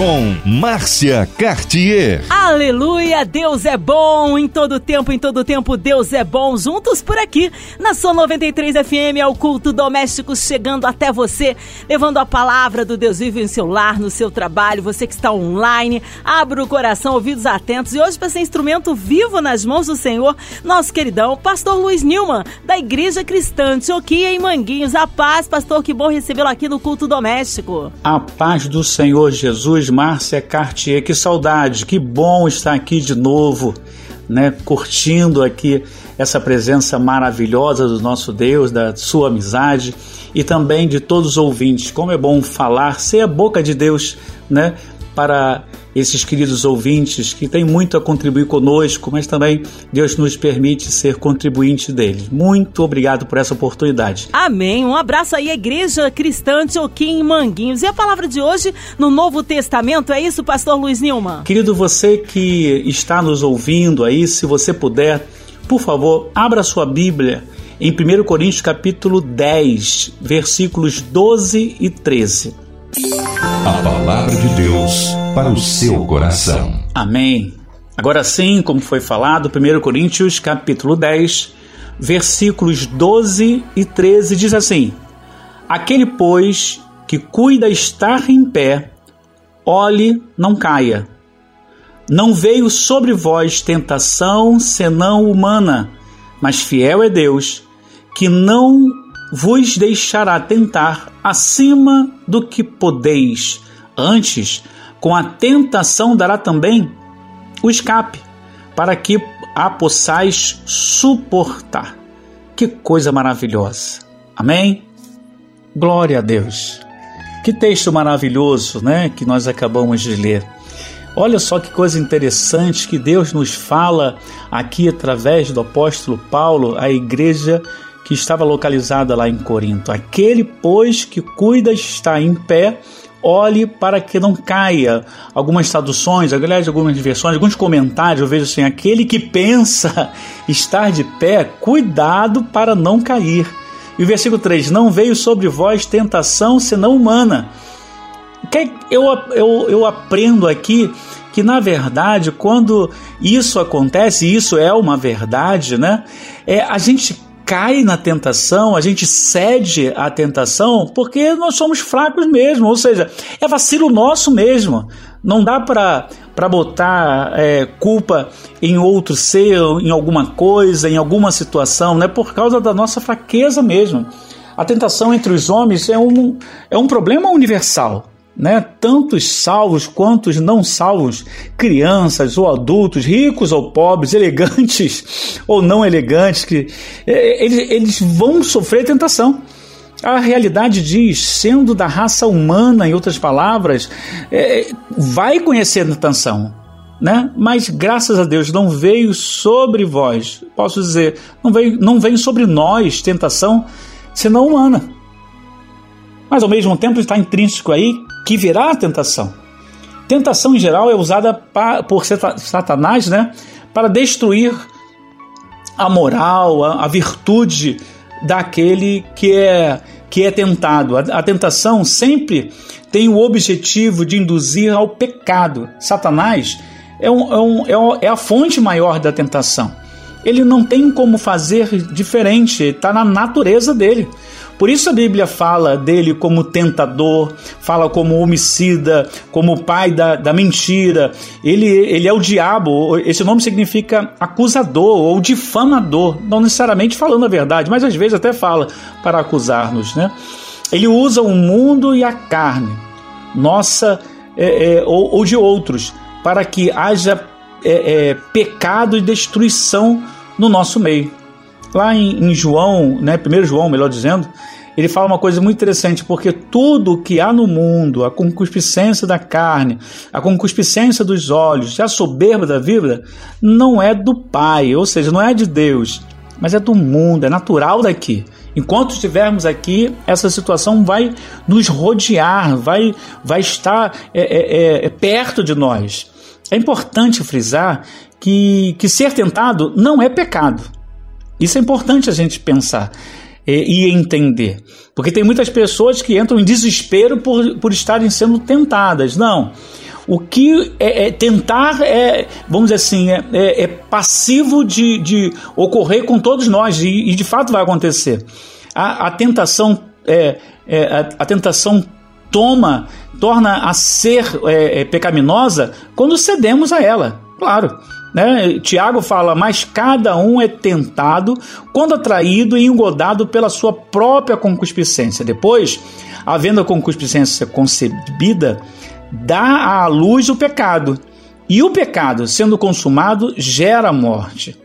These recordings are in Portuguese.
com Márcia Cartier. Aleluia, Deus é bom em todo tempo, em todo tempo Deus é bom. Juntos por aqui na sua 93 FM é o culto doméstico chegando até você, levando a palavra do Deus vivo em seu lar, no seu trabalho. Você que está online, abra o coração, ouvidos atentos. E hoje para ser instrumento vivo nas mãos do Senhor, nosso queridão Pastor Luiz Nilman, da Igreja Cristã Antioquia em Manguinhos. A paz, pastor, que bom recebê-lo aqui no culto doméstico. A paz do Senhor Jesus Márcia Cartier. Que saudade, que bom estar aqui de novo, né? Curtindo aqui essa presença maravilhosa do nosso Deus, da sua amizade e também de todos os ouvintes. Como é bom falar, ser a boca de Deus, né? Para esses queridos ouvintes que têm muito a contribuir conosco, mas também Deus nos permite ser contribuinte deles. Muito obrigado por essa oportunidade. Amém. Um abraço aí, Igreja Cristã Antioquim em Manguinhos. E a palavra de hoje no Novo Testamento, é isso, pastor Luiz Nilman? Querido, você que está nos ouvindo aí, se você puder, por favor, abra sua Bíblia em 1 Coríntios capítulo 10, versículos 12 e 13. A palavra de Deus para o seu coração. Amém. Agora sim, como foi falado, 1 Coríntios capítulo 10, versículos 12 e 13 diz assim: Aquele, pois, que cuida estar em pé, olhe, não caia. Não veio sobre vós tentação senão humana, mas fiel é Deus, que não vos deixará tentar acima do que podeis. Antes, com a tentação dará também o escape, para que a possais suportar. Que coisa maravilhosa. Amém? Glória a Deus. Que texto maravilhoso, né, que nós acabamos de ler. Olha só que coisa interessante que Deus nos fala aqui através do apóstolo Paulo à igreja que estava localizada lá em Corinto. Aquele, pois, que cuida está em pé, olhe para que não caia. Algumas traduções, aliás, algumas versões, alguns comentários, eu vejo assim: aquele que pensa estar de pé, cuidado para não cair. E o versículo 3: Não veio sobre vós tentação senão humana. Eu, eu, eu aprendo aqui que, na verdade, quando isso acontece, e isso é uma verdade, né? É, a gente cai na tentação, a gente cede à tentação porque nós somos fracos mesmo, ou seja, é vacilo nosso mesmo. Não dá para botar é, culpa em outro ser, em alguma coisa, em alguma situação, né? por causa da nossa fraqueza mesmo. A tentação entre os homens é um, é um problema universal né? Tantos salvos quanto não salvos, crianças ou adultos, ricos ou pobres, elegantes ou não elegantes, que é, eles, eles vão sofrer tentação. A realidade diz, sendo da raça humana, em outras palavras, é, vai conhecer a tentação, né? Mas graças a Deus não veio sobre vós, posso dizer, não veio, não vem sobre nós tentação, senão humana. Mas ao mesmo tempo está intrínseco aí que virá a tentação. Tentação em geral é usada por Satanás, né, para destruir a moral, a, virtude daquele que é que é tentado. A, a tentação sempre tem o objetivo de induzir ao pecado. Satanás é, um, é, um, é, é a fonte maior da tentação. Ele não tem como fazer diferente, está na natureza dele. Por isso a Bíblia fala dele como tentador, fala como homicida, como pai da, da mentira. Ele, ele é o diabo, esse nome significa acusador ou difamador, não necessariamente falando a verdade, mas às vezes até fala para acusar-nos. Né? Ele usa o mundo e a carne, nossa é, é, ou, ou, de outros, para que haja é, é pecado e destruição no nosso meio. Lá em, em João, né, 1 João, melhor dizendo, ele fala uma coisa muito interessante, porque tudo que há no mundo, a concupiscência da carne, a concupiscência dos olhos, a soberba da vida, não é do Pai, ou seja, não é de Deus, mas é do mundo, é natural daqui. Enquanto estivermos aqui, essa situação vai nos rodear, vai, vai estar é, é, é, perto de nós. É importante frisar que, que ser tentado não é pecado. Isso é importante a gente pensar e, e entender. Porque tem muitas pessoas que entram em desespero por, por estarem sendo tentadas. Não. O que é, é tentar é, vamos dizer assim, é, é, é passivo de, de, ocorrer com todos nós e, e, de fato vai acontecer. A, a tentação é, é a, a, tentação toma, torna a ser é, é, pecaminosa quando cedemos a ela. Claro. Né? Tiago fala, mas cada um é tentado quando atraído e engodado pela sua própria concupiscência. Depois, havendo a concupiscência concebida, dá à luz o pecado. E o pecado, sendo consumado, gera morte.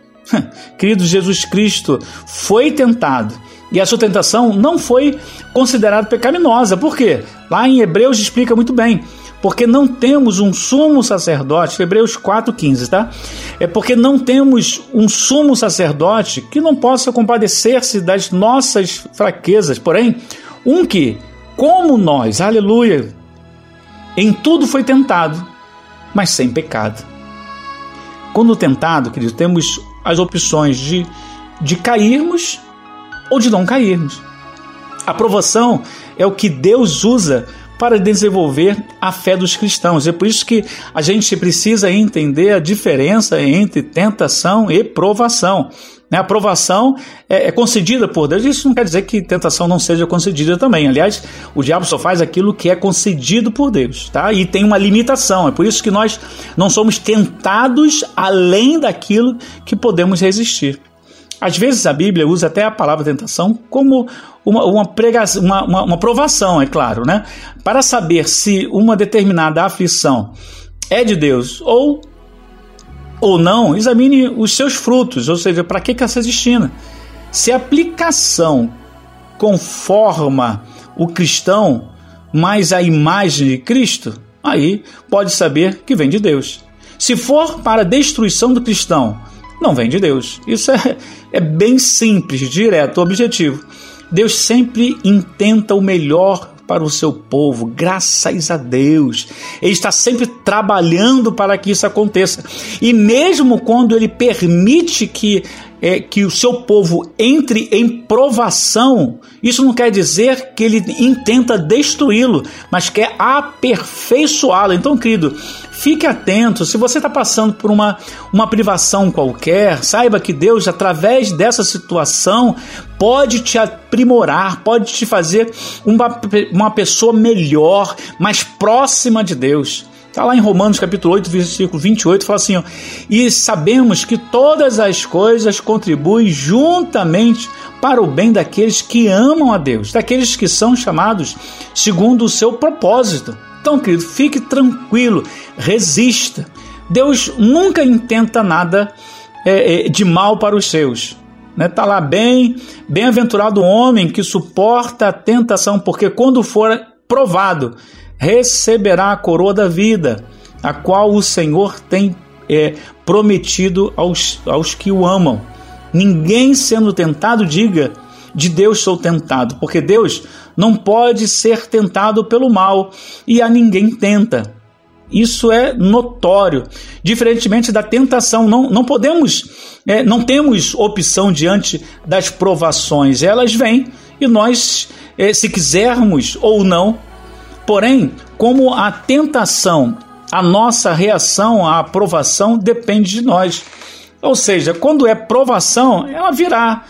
Querido Jesus Cristo foi tentado e a sua tentação não foi considerada pecaminosa. Por quê? Lá em Hebreus explica muito bem. Porque não temos um sumo sacerdote, Hebreus 4,15, tá? É porque não temos um sumo sacerdote que não possa compadecer-se das nossas fraquezas, porém, um que, como nós, aleluia, em tudo foi tentado, mas sem pecado. Quando tentado, querido, temos as opções de, de cairmos ou de não cairmos. A provação é o que Deus usa para desenvolver a fé dos cristãos. É por isso que a gente precisa entender a diferença entre tentação e provação. Né? A aprovação é, é, concedida por Deus. Isso não quer dizer que tentação não seja concedida também. Aliás, o diabo só faz aquilo que é concedido por Deus, tá? E tem uma limitação. É por isso que nós não somos tentados além daquilo que podemos resistir. Às vezes a Bíblia usa até a palavra tentação como uma, uma, pregação, uma, uma, uma provação, é claro, né? Para saber se uma determinada aflição é de Deus ou ou não, examine os seus frutos, ou seja, para que, que se destina. Se a aplicação conforma o cristão mais a imagem de Cristo, aí pode saber que vem de Deus. Se for para a destruição do cristão, não vem de Deus. Isso é, é bem simples, direto, objetivo. Deus sempre intenta o melhor para o seu povo, graças a Deus. Ele está sempre trabalhando para que isso aconteça. E mesmo quando ele permite que é, que o seu povo entre em provação, isso não quer dizer que ele intenta destruí-lo, mas quer aperfeiçoá-lo. Então, querido, fique atento. Se você está passando por uma, uma privação qualquer, saiba que Deus, através dessa situação, pode te aprimorar, pode te fazer uma, uma pessoa melhor, mais próxima de Deus. Está lá em Romanos capítulo 8, versículo 28, fala assim: ó, E sabemos que todas as coisas contribuem juntamente para o bem daqueles que amam a Deus, daqueles que são chamados segundo o seu propósito. Então, querido, fique tranquilo, resista. Deus nunca intenta nada é, é, de mal para os seus. Né? Tá lá bem, bem-aventurado o homem que suporta a tentação, porque quando for provado, receberá a coroa da vida, a qual o Senhor tem é, prometido aos, aos que o amam. Ninguém sendo tentado diga de Deus sou tentado, porque Deus não pode ser tentado pelo mal e a ninguém tenta. Isso é notório. Diferentemente da tentação, não, não podemos, é, não temos opção diante das provações. Elas vêm e nós, é, se quisermos ou não, Porém, como a tentação, a nossa reação à aprovação depende de nós. Ou seja, quando é provação, ela virá,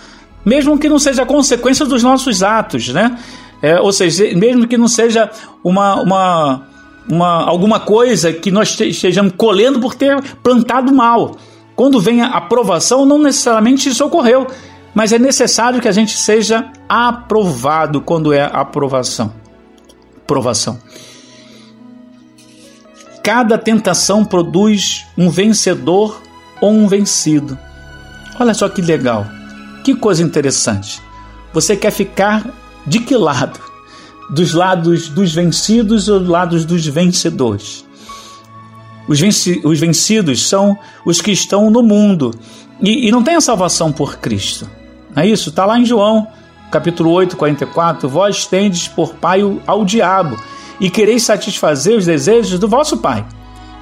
mesmo que não seja consequência dos nossos atos, né? É, ou seja, mesmo que não seja uma, uma, uma, alguma coisa que nós estejamos colhendo por ter plantado mal. Quando vem a aprovação, não necessariamente isso ocorreu, mas é necessário que a gente seja aprovado quando é aprovação provação. Cada tentação produz um vencedor ou um vencido. Olha só que legal, que coisa interessante. Você quer ficar de que lado? Dos lados dos vencidos ou dos lados dos vencedores? Os, venci os vencidos são os que estão no mundo e, e não tem a salvação por Cristo. É isso? Está lá em João capítulo 8, 44, vós tendes por pai ao diabo e quereis satisfazer os desejos do vosso pai.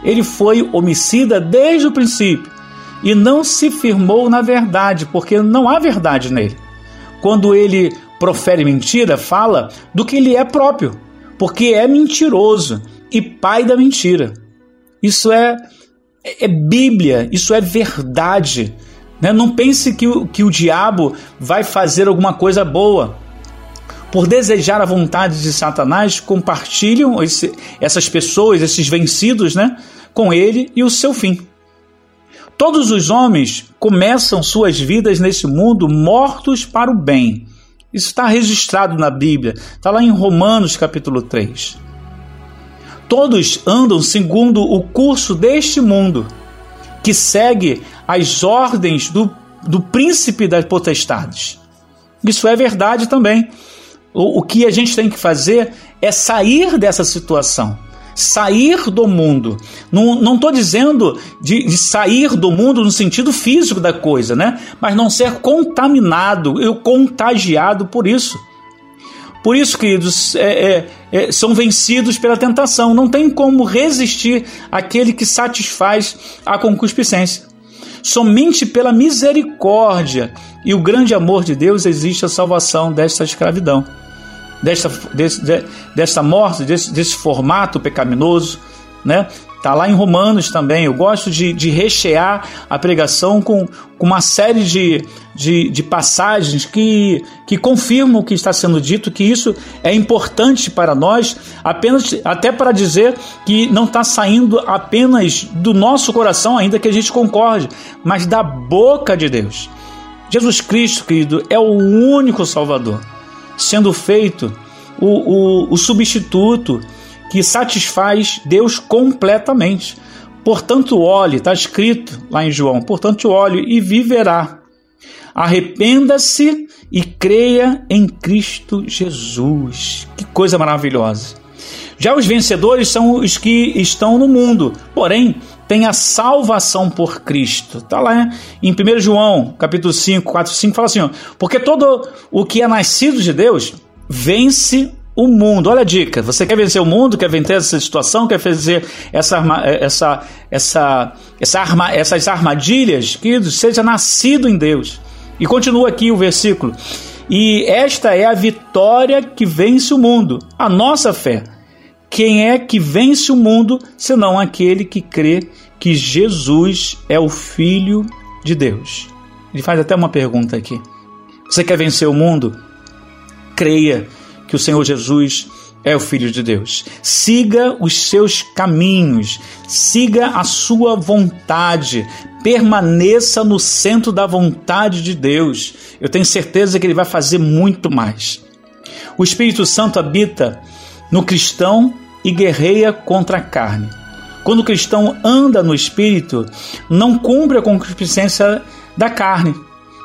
Ele foi homicida desde o princípio, e não se firmou na verdade, porque não há verdade nele. Quando ele profere mentira, fala do que ele é próprio, porque é mentiroso e pai da mentira. Isso é, é Bíblia, isso é verdade. Né? Não pense que o, que o diabo vai fazer alguma coisa boa. Por desejar a vontade de Satanás, compartilham esse, essas pessoas, esses vencidos, né, com ele e o seu fim. Todos os homens começam suas vidas nesse mundo mortos para o bem. Isso está registrado na Bíblia, está lá em Romanos capítulo 3. Todos andam segundo o curso deste mundo, que segue as ordens do, do príncipe das potestades. Isso é verdade também. O, o que a gente tem que fazer é sair dessa situação sair do mundo. Não estou dizendo de, de, sair do mundo no sentido físico da coisa, né? Mas não ser contaminado, eu contagiado por isso. Por isso, queridos, é, é, é, são vencidos pela tentação. Não tem como resistir àquele que satisfaz a concupiscência. Somente pela misericórdia e o grande amor de Deus existe a salvação desta escravidão desta, desse, de, desta morte, desse, desse formato pecaminoso, né? Tá lá em Romanos também. Eu gosto de, de rechear a pregação com, com uma série de, de, de, passagens que, que confirmam o que está sendo dito, que isso é importante para nós, apenas até para dizer que não está saindo apenas do nosso coração, ainda que a gente concorde, mas da boca de Deus. Jesus Cristo, querido, é o único Salvador sendo feito o, o, o substituto que satisfaz Deus completamente. Portanto, olhe, está escrito lá em João, portanto, olhe e viverá. Arrependa-se e creia em Cristo Jesus. Que coisa maravilhosa. Já os vencedores são os que estão no mundo, porém tem a salvação por Cristo. Está lá em 1 João, capítulo 5, 4, 5, fala assim: ó, porque todo o que é nascido de Deus vence o mundo. Olha a dica: você quer vencer o mundo, quer vencer essa situação, quer vencer essa, essa, essa, essa arma, essas armadilhas, que seja nascido em Deus. E continua aqui o versículo. E esta é a vitória que vence o mundo, a nossa fé. Quem é que vence o mundo senão aquele que crê que Jesus é o Filho de Deus? Ele faz até uma pergunta aqui. Você quer vencer o mundo? Creia que o Senhor Jesus é o Filho de Deus. Siga os seus caminhos, siga a sua vontade, permaneça no centro da vontade de Deus. Eu tenho certeza que Ele vai fazer muito mais. O Espírito Santo habita no cristão e guerreia contra a carne. Quando o cristão anda no espírito, não cumpre a concupiscência da carne.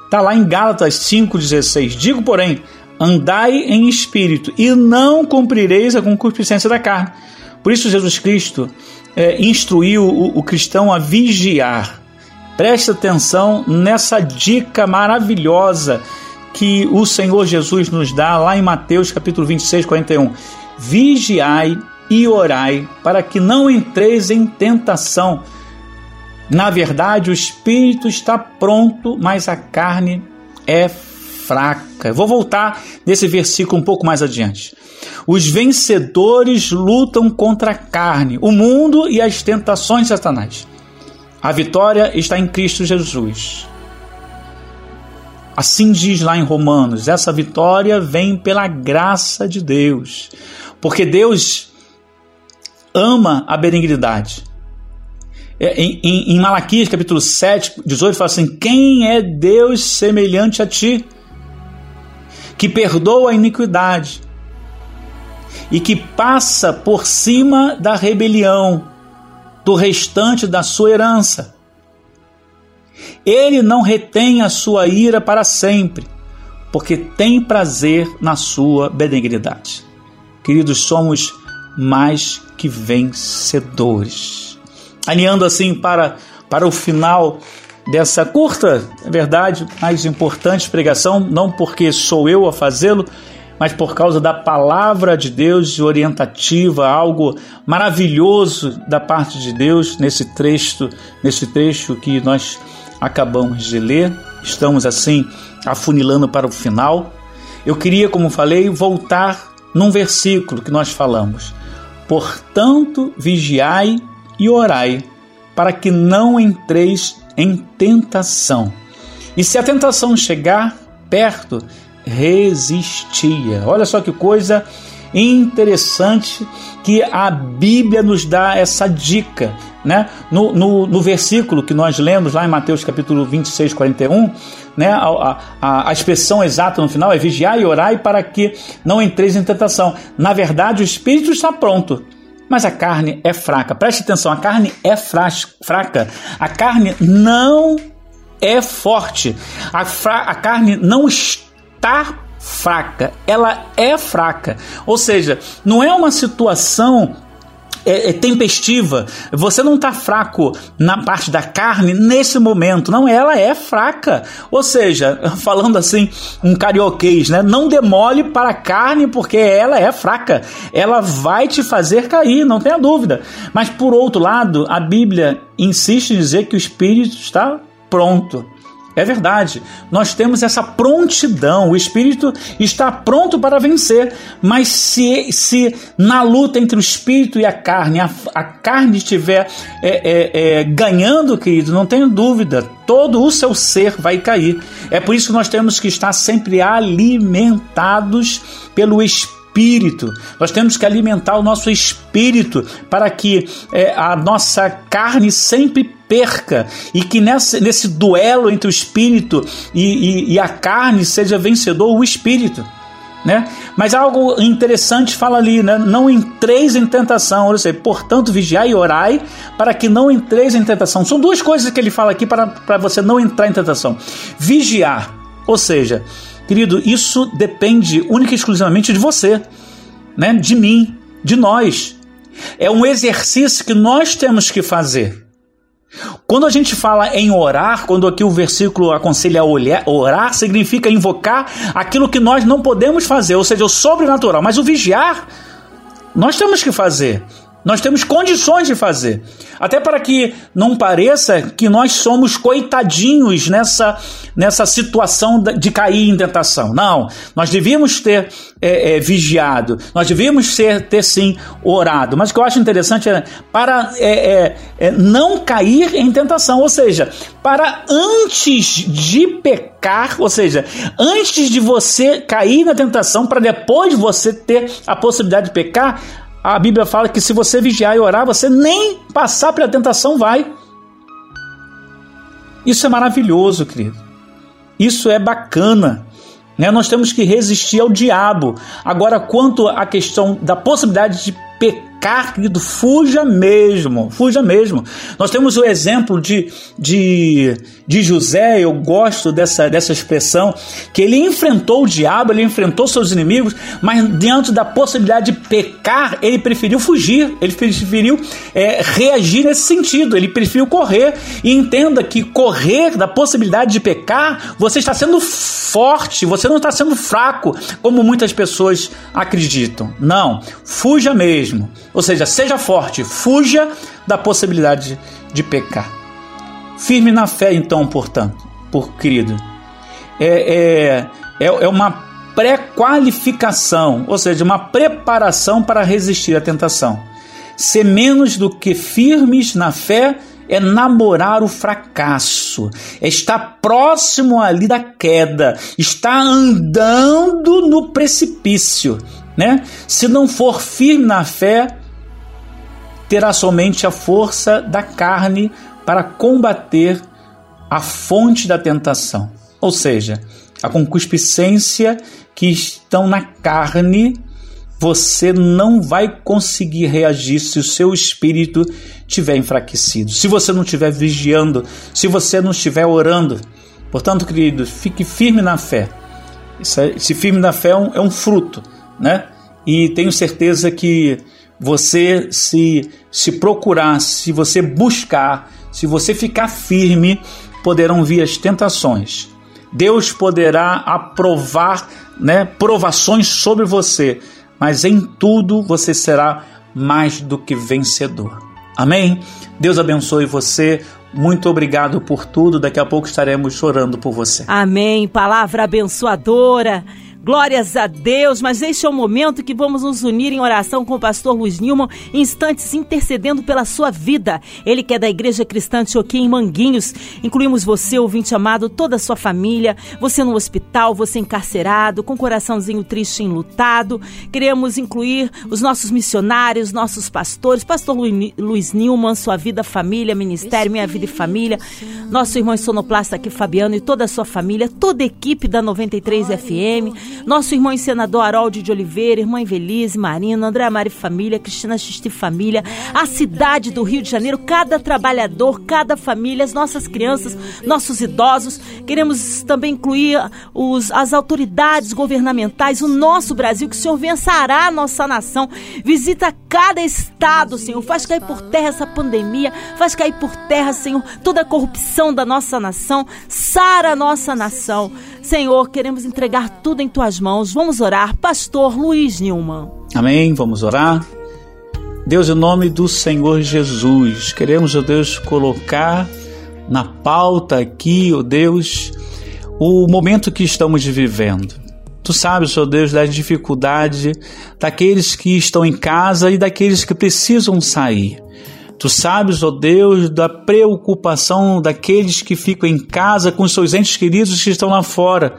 Está lá em Gálatas 5,16. Digo, porém, andai em espírito e não cumprireis a concupiscência da carne. Por isso, Jesus Cristo é, instruiu o, o cristão a vigiar. Preste atenção nessa dica maravilhosa que o Senhor Jesus nos dá lá em Mateus capítulo 26, 41. Vigiai e orai para que não entreis em tentação. Na verdade, o espírito está pronto, mas a carne é fraca. vou voltar nesse versículo um pouco mais adiante. Os vencedores lutam contra a carne, o mundo e as tentações de Satanás. A vitória está em Cristo Jesus. Assim diz lá em Romanos: essa vitória vem pela graça de Deus. Porque Deus ama a benignidade. É, em, em, em Malaquias capítulo 7, 18, fala assim: Quem é Deus semelhante a ti, que perdoa a iniquidade e que passa por cima da rebelião do restante da sua herança? Ele não retém a sua ira para sempre, porque tem prazer na sua benignidade. Queridos, somos mais que vencedores. Alinhando assim para, para o final dessa curta, é verdade, mais importante pregação, não porque sou eu a fazê-lo, mas por causa da palavra de Deus orientativa, algo maravilhoso da parte de Deus nesse trecho, nesse trecho que nós acabamos de ler, estamos assim afunilando para o final. Eu queria, como falei, voltar num versículo que nós falamos. Portanto, vigiai e orai, para que não entreis em tentação. E se a tentação chegar perto, resistia. Olha só que coisa interessante que a Bíblia nos dá essa dica. Né? No, no, no, versículo que nós lemos lá em Mateus capítulo 26, 41, né? a, a, a expressão exata no final é vigiar e orar para que não entreis em tentação. Na verdade, o espírito está pronto, mas a carne é fraca. Preste atenção, a carne é fraca. A carne não é forte. A, a carne não está fraca, ela é fraca. Ou seja, não é uma situação é, é tempestiva. Você não está fraco na parte da carne nesse momento. Não, ela é fraca. Ou seja, falando assim, um carioquês, né? Não demole para a carne porque ela é fraca. Ela vai te fazer cair, não tenha dúvida. Mas por outro lado, a Bíblia insiste em dizer que o espírito está pronto. É verdade, nós temos essa prontidão, o espírito está pronto para vencer, mas se, se na luta entre o espírito e a carne, a, a carne estiver é, é, é, ganhando, querido, não tenho dúvida, todo o seu ser vai cair. É por isso que nós temos que estar sempre alimentados pelo espírito espírito. Nós temos que alimentar o nosso espírito para que é, a nossa carne sempre perca e que nesse, duelo entre o espírito e, e, e a carne seja vencedor o espírito. Né? Mas algo interessante fala ali, né? não entreis em tentação, ou seja, portanto vigiai e orai para que não entreis em tentação. São duas coisas que ele fala aqui para, para você não entrar em tentação. Vigiar, ou seja, Querido, isso depende única e exclusivamente de você, né? de mim, de nós. É um exercício que nós temos que fazer. Quando a gente fala em orar, quando aqui o versículo aconselha olhar, orar, significa invocar aquilo que nós não podemos fazer, ou seja, o sobrenatural. Mas o vigiar, nós temos que fazer. Nós temos condições de fazer. Até para que não pareça que nós somos coitadinhos nessa, nessa situação de cair em tentação. Não, nós devíamos ter é, é, vigiado, nós devíamos ser, ter sim orado. Mas o que eu acho interessante é para é, é, é não cair em tentação, ou seja, para antes de pecar, ou seja, antes de você cair na tentação, para depois você ter a possibilidade de pecar, a Bíblia fala que se você vigiar e orar, você nem passar pela tentação vai. Isso é maravilhoso, querido. Isso é bacana. Né? Nós temos que resistir ao diabo. Agora, quanto à questão da possibilidade de pecar, pecar, querido, fuja mesmo, fuja mesmo. Nós temos o exemplo de, de, de José, eu gosto dessa, dessa expressão, que ele enfrentou o diabo, ele enfrentou seus inimigos, mas diante da possibilidade de pecar, ele preferiu fugir, ele preferiu é, reagir nesse sentido, ele preferiu correr. E entenda que correr da possibilidade de pecar, você está sendo forte, você não está sendo fraco, como muitas pessoas acreditam. Não, fuja mesmo. Ou seja, seja forte, fuja da possibilidade de pecar. Firme na fé, então, portanto, por querido. É, é, é, é uma pré-qualificação, ou seja, uma preparação para resistir à tentação. Ser menos do que firmes na fé é namorar o fracasso, é estar próximo ali da queda, está andando no precipício, né? Se não for firme na fé, terá somente a força da carne para combater a fonte da tentação, ou seja, a concupiscência que estão na carne, você não vai conseguir reagir se o seu espírito tiver enfraquecido, se você não estiver vigiando, se você não estiver orando. Portanto, querido, fique firme na fé. Esse firme na fé é um, é um fruto, né? E tenho certeza que você se, se procurar, se você buscar, se você ficar firme, poderão vir as tentações. Deus poderá aprovar né, provações sobre você, mas em tudo você será mais do que vencedor. Amém? Deus abençoe você. muito obrigado por tudo. Daqui a pouco estaremos chorando por você. Amém. Palavra abençoadora. Glórias a Deus, mas este é o momento que vamos nos unir em oração com o pastor Luiz Nilman, instantes intercedendo pela sua vida. Ele que é da Igreja Cristã Tioquim em Manguinhos. Incluímos você, ouvinte amado, toda a sua família, você no hospital, você encarcerado, com coraçãozinho triste e enlutado. Queremos incluir os nossos missionários, nossos pastores, pastor Luiz Nilman, sua vida, família, ministério, minha vida e família, nosso irmão sonoplasta aqui, Fabiano, e toda a sua família, toda a equipe da 93 FM, nosso irmão e senador Harold de Oliveira, irmã Evelise, Marina, André Mari Família, Cristina Xisti Família, a cidade do Rio de Janeiro, cada trabalhador, cada família, as nossas crianças, nossos idosos. Queremos também incluir os, as autoridades governamentais, o nosso Brasil, que o Senhor venha sarar a nossa nação. Visita cada estado, Senhor. Faz cair por terra essa pandemia, faz cair por terra, Senhor, toda a corrupção da nossa nação. Sara a nossa nação. Senhor, queremos entregar tudo em tuas mãos. Vamos orar, Pastor Luiz Nilman. Amém. Vamos orar. Deus, em nome do Senhor Jesus, queremos, ó Deus, colocar na pauta aqui, ó Deus, o momento que estamos vivendo. Tu sabes, ó Deus, da dificuldade daqueles que estão em casa e daqueles que precisam sair. Tu sabes, ó Deus, da preocupação daqueles que ficam em casa com seus entes queridos que estão lá fora.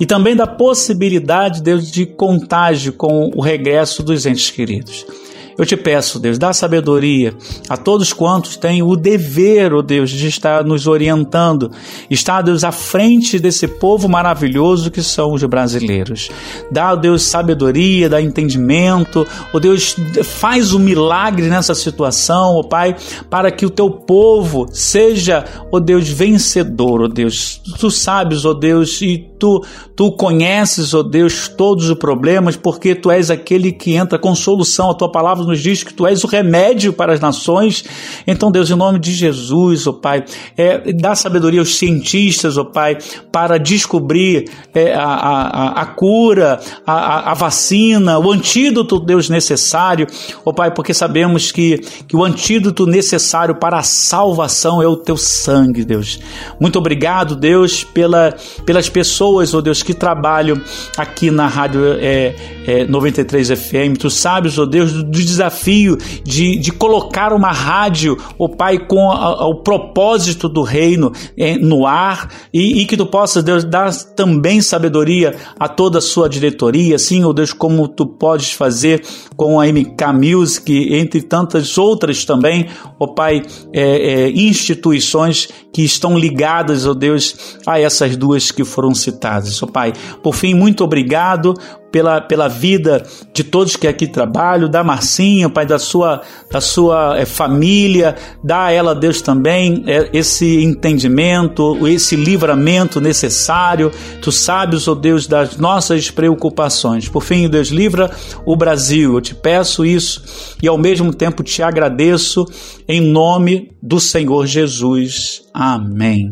E também da possibilidade, Deus, de contágio com o regresso dos entes queridos. Eu te peço, Deus, dá sabedoria a todos quantos têm o dever, ó oh Deus, de estar nos orientando, estar, Deus, à frente desse povo maravilhoso que são os brasileiros. Dá, ó Deus, sabedoria, dá entendimento, ó Deus, faz o um milagre nessa situação, ó Pai, para que o teu povo seja, ó Deus, vencedor, ó Deus. Tu sabes, ó Deus, e tu, tu conheces, ó Deus, todos os problemas, porque tu és aquele que entra com solução. A tua palavra nos diz que tu és o remédio para as nações. Então, Deus, em nome de Jesus, ó Pai, é, dá sabedoria aos cientistas, ó Pai, para descobrir é, a, a, a, cura, a, a, vacina, o antídoto, Deus, necessário, ó Pai, porque sabemos que, que o antídoto necessário para a salvação é o teu sangue, Deus. Muito obrigado, Deus, pela, pelas pessoas pessoas, ó oh Deus, que trabalham aqui na Rádio é, é, 93 FM. Tu sabes, ó oh Deus, do, do desafio de, de colocar uma rádio, ó oh Pai, com a, a, o propósito do reino é, no ar. E, e, que tu possas, Deus, dar também sabedoria a toda a sua diretoria, assim, ó Deus, como tu podes fazer com a MK Music, entre tantas outras também, ó Pai, é, é, instituições que estão ligadas, ó Deus, a essas duas que foram citadas Ó Pai, por fim, muito obrigado pela, pela vida de todos que aqui trabalham, da Marcinha, Pai, da sua, da sua é, família, dá a ela, Deus, também é, esse entendimento, esse livramento necessário. Tu sabes, ó oh Deus, das nossas preocupações. Por fim, Deus, livra o Brasil. Eu te peço isso e ao mesmo tempo te agradeço em nome do Senhor Jesus. Amém.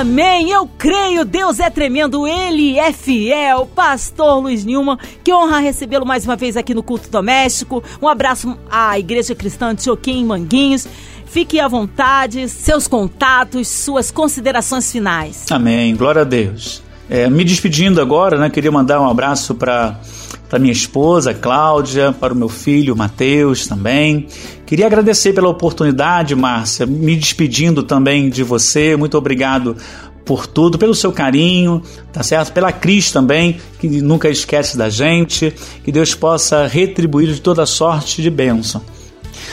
Amém, eu creio, Deus é tremendo, Ele é fiel. Pastor Luiz Nilman, que honra recebê-lo mais uma vez aqui no Culto Doméstico. Um abraço à Igreja Cristã de Choquim Manguinhos. Fique à vontade, seus contatos, suas considerações finais. Amém, glória a Deus. É, me despedindo agora, né, queria mandar um abraço para para minha esposa Cláudia, para o meu filho Mateus também. Queria agradecer pela oportunidade, Márcia, me despedindo também de você. Muito obrigado por tudo, pelo seu carinho, tá certo? Pela Cris também, que nunca esquece da gente. Que Deus possa retribuir de toda sorte de bênção.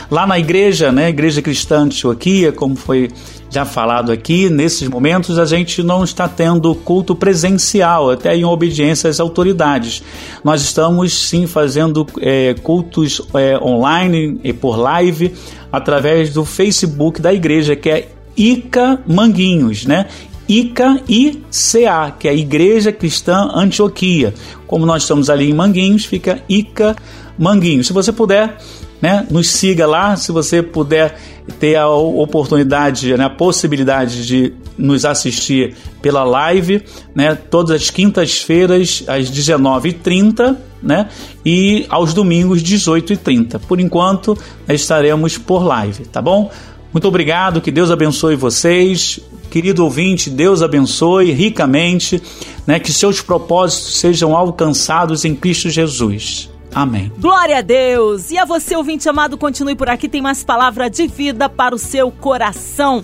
Lá na igreja, né, Igreja Cristã de Antioquia, como foi já falado aqui, nesses momentos a gente não está tendo culto presencial, até em obediência às autoridades. Nós estamos sim fazendo é, cultos é, online e por live através do Facebook da igreja, que é Ica Manguinhos, né? ICA ICA, que é a Igreja Cristã Antioquia. Como nós estamos ali em Manguinhos, fica ICA Manguinhos. Se você puder, né? Nos siga lá, se você puder ter a oportunidade, né, a possibilidade de nos assistir pela live, né, todas as quintas-feiras às 19h30, né, e aos domingos 18h30. Por enquanto, estaremos por live, tá bom? Muito obrigado, que Deus abençoe vocês. Querido ouvinte, Deus abençoe ricamente, né, que seus propósitos sejam alcançados em Cristo Jesus. Amém. Glória a Deus! E a você, ouvinte amado, continue por aqui, tem mais palavra de vida para o seu coração.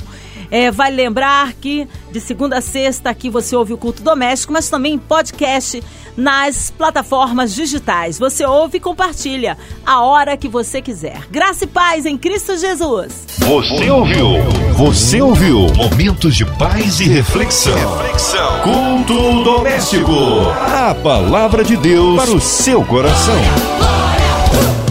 É, vale lembrar que de segunda a sexta aqui você ouve o culto doméstico, mas também podcast nas plataformas digitais. Você ouve e compartilha a hora que você quiser. Graça e paz em Cristo Jesus. Você ouviu? Você ouviu? Momentos de paz e reflexão. reflexão. Culto doméstico. A palavra de Deus para o seu coração. Glória, glória.